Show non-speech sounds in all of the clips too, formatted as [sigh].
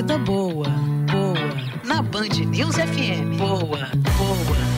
vida boa, boa. Na Band News FM. Boa, boa.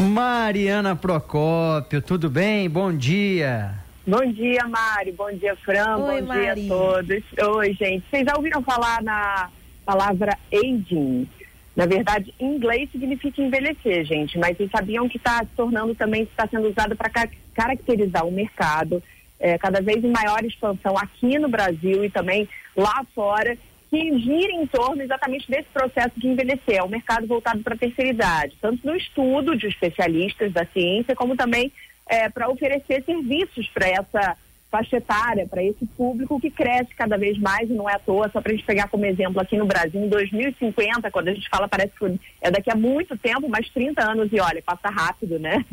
Mariana Procópio, tudo bem? Bom dia. Bom dia, Mari. Bom dia, Fran. Oi, Bom Mari. dia a todos. Oi, gente. Vocês já ouviram falar na palavra aging? Na verdade, em inglês significa envelhecer, gente, mas vocês sabiam que está se tornando também, está sendo usado para ca caracterizar o mercado, é, cada vez em maior expansão aqui no Brasil e também lá fora, que gira em torno exatamente desse processo de envelhecer. É um mercado voltado para a terceira idade, tanto no estudo de especialistas da ciência, como também é, para oferecer serviços para essa faixa etária, para esse público que cresce cada vez mais, e não é à toa, só para a gente pegar como exemplo aqui no Brasil, em 2050, quando a gente fala, parece que é daqui a muito tempo, mas 30 anos, e olha, passa rápido, né?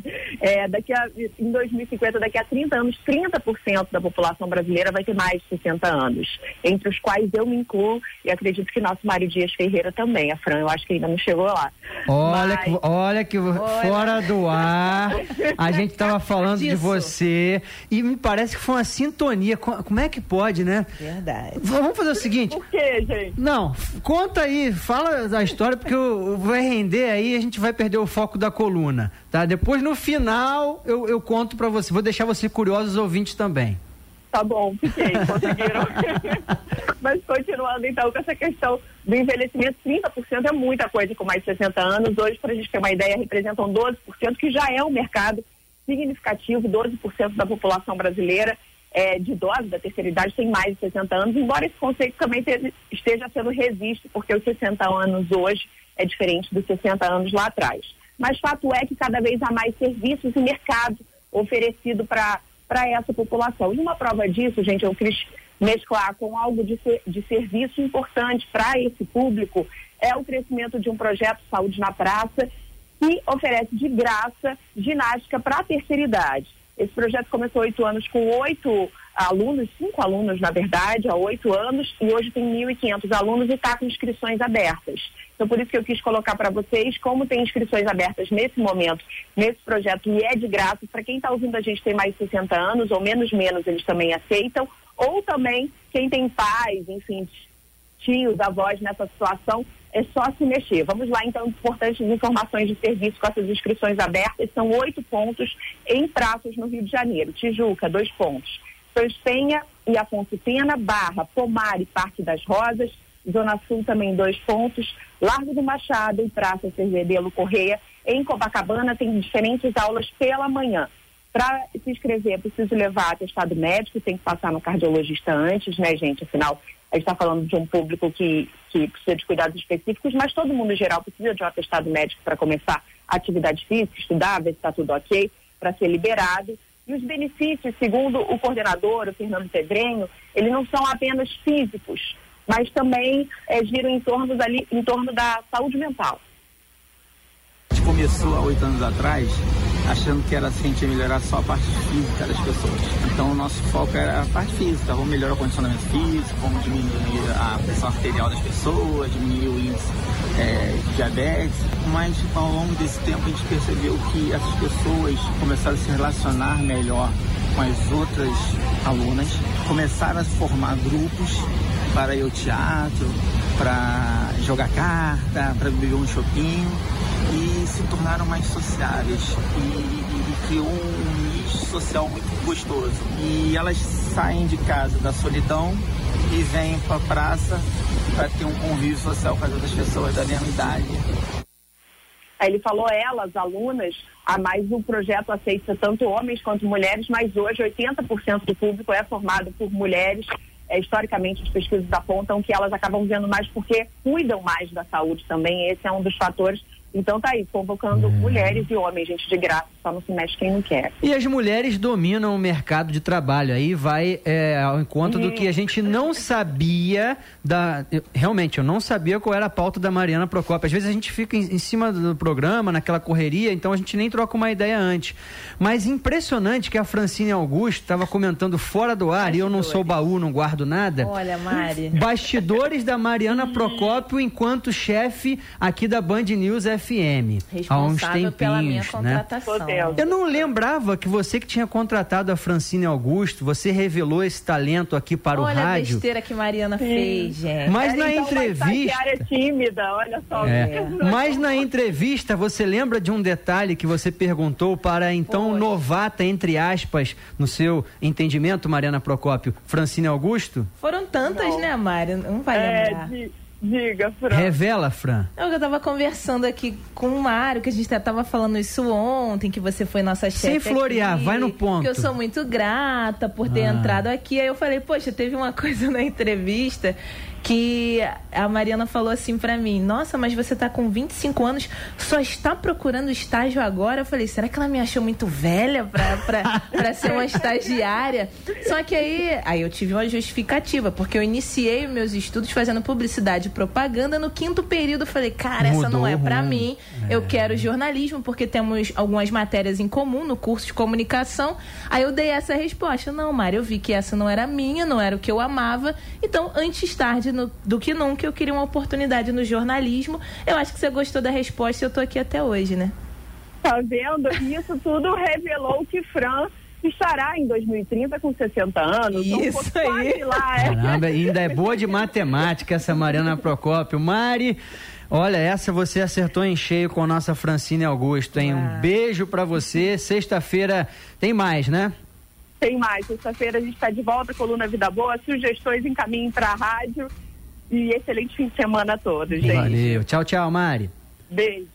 É, daqui a, em 2050, daqui a 30 anos, 30% da população brasileira vai ter mais de 60 anos, entre os quais eu me incluo, e acredito que nosso Mário Dias Ferreira também, a Fran, eu acho que ainda não chegou lá. Olha, Mas- que, olha que fora do ar, a gente tava [laughs] falando de você e me parece que foi uma sintonia. Co- Como é que pode, né? Verdade. Vamos fazer o seguinte. Por quê, gente? Não, conta aí, fala da história, porque eu, eu vai render aí, a gente vai perder o foco da coluna, tá? Depois, no final, eu, eu conto pra você. Vou deixar você curioso, os ouvintes também. Tá bom, fiquei, conseguiram. [laughs] Mas continuando então com essa questão do envelhecimento, 30% é muita coisa com mais de 60 anos. Hoje, para a gente ter uma ideia, representam 12%, que já é um mercado significativo, 12% da população brasileira é, de idosos da terceira idade tem mais de 60 anos, embora esse conceito também te- esteja sendo revisto, porque os 60 anos hoje é diferente dos 60 anos lá atrás. Mas fato é que cada vez há mais serviços e mercado oferecido para essa população. E uma prova disso, gente, eu quis mesclar com algo de, ser- de serviço importante para esse público, é o crescimento de um projeto Saúde na Praça, que oferece de graça ginástica para a terceira idade. Esse projeto começou oito anos com oito alunos, cinco alunos, na verdade, há oito anos, e hoje tem 1.500 alunos e está com inscrições abertas. Então, por isso que eu quis colocar para vocês como tem inscrições abertas nesse momento, nesse projeto, e é de graça. Para quem está ouvindo a gente tem mais de 60 anos, ou menos menos, eles também aceitam. Ou também quem tem pais, enfim, tios, avós nessa situação, é só se mexer. Vamos lá, então, importantes informações de serviço com essas inscrições abertas. São oito pontos em praças no Rio de Janeiro. Tijuca, dois pontos. Penha e Afonso Pena, Barra, Pomar e Parque das Rosas. Zona Sul também dois pontos. Largo do Machado e Praça Cervedelo Correia. Em Copacabana tem diferentes aulas pela manhã. Para se inscrever, é preciso levar atestado médico, tem que passar no cardiologista antes, né, gente? Afinal, a gente está falando de um público que, que precisa de cuidados específicos, mas todo mundo em geral precisa de um atestado médico para começar atividade física, estudar, ver se está tudo ok, para ser liberado. E os benefícios, segundo o coordenador, o Fernando Pedrenho, eles não são apenas físicos, mas também eh, giram em torno, dali, em torno da saúde mental. A gente começou há oito anos atrás achando que era assim, a gente ia melhorar só a parte física das pessoas. Então o nosso foco era a parte física, vamos melhorar o condicionamento físico, vamos diminuir a pressão arterial das pessoas, diminuir o índice é, de diabetes. Mas ao longo desse tempo a gente percebeu que essas pessoas começaram a se relacionar melhor com as outras alunas, começaram a se formar grupos para ir ao teatro, para jogar carta, para beber um chopinho tornaram mais sociáveis e, e- e criou um nicho social muito gostoso. E elas saem de casa da solidão e vêm para a praça para ter um convívio social com as outras pessoas da mesma idade. Aí ele falou elas, alunas, a mais o projeto aceita tanto homens quanto mulheres, mas hoje 80% do público é formado por mulheres. É, historicamente, as pesquisas apontam que elas acabam vendo mais porque cuidam mais da saúde também. Esse é um dos fatores. Então tá aí, convocando mulheres e homens, gente, de graça, só não se mexe quem não quer. E as mulheres dominam o mercado de trabalho. Aí vai é, ao encontro do que a gente não sabia da. eu- realmente, eu não sabia qual era a pauta da Mariana Procópio. Às vezes a gente fica em, em cima do programa, naquela correria, então a gente nem troca uma ideia antes. Mas impressionante que a Francine Augusto estava comentando fora do ar, e eu não sou baú, não guardo nada. Olha, Mari. Bastidores da Mariana Procópio enquanto chefe aqui da Band News FM. há uns Responsável pela minha tempinhos, né? contratação. Eu não lembrava que você que tinha contratado a Francine Augusto, você revelou esse talento aqui para Olha o a rádio. besteira que Mariana fez, gente. Mas na então, uma estagiária entrevista. tímida, olha só. É. Mas na entrevista, você lembra de um detalhe que você perguntou para a então Poxa. novata, entre aspas, no seu entendimento, Mariana Procópio, Francine Augusto? Foram tantas, Não. né, Mari? Não vai É, lembrar. di- diga, Fran. Revela, Fran. Eu tava conversando aqui com o Mário, que a gente até tava falando isso ontem, que você foi nossa chefe. Sem florear, aqui, vai no ponto. Que eu sou muito grata por ter Ah. entrado aqui. Aí eu falei, poxa, teve uma [laughs] coisa na entrevista que a Mariana falou assim pra mim: Nossa, mas você tá com 25 anos, só está procurando estágio agora? Eu falei: Será que ela me achou muito velha pra [laughs] ser uma estagiária? Só que aí, aí eu tive uma justificativa, porque eu iniciei meus estudos fazendo publicidade e propaganda. No quinto período, eu falei: Cara, essa Mudou não é rumo. mim. Eu quero jornalismo, porque temos algumas matérias em comum no curso de comunicação. Aí eu dei essa resposta. Não, Mari, eu vi que essa não era minha, não era o que eu amava. Então, antes tarde no- do que nunca, eu queria uma oportunidade no jornalismo. Eu acho que você gostou da resposta e eu tô aqui até hoje, né? Tá vendo? Isso tudo revelou que Fran estará em 2030 com 60 anos. Isso um aí. lá, é. Caramba, ainda é boa de matemática essa Mariana Procópio. Mari, olha, essa você acertou em cheio com a nossa Francine Augusto, hein? Um Ah. beijo pra você. Sexta-feira tem mais, né? Tem mais. Sexta-feira a gente está de volta, coluna Vida Boa. Sugestões encaminhem para a rádio. E excelente fim de semana a todos, gente. Valeu. Tchau, tchau, Mari. Beijo.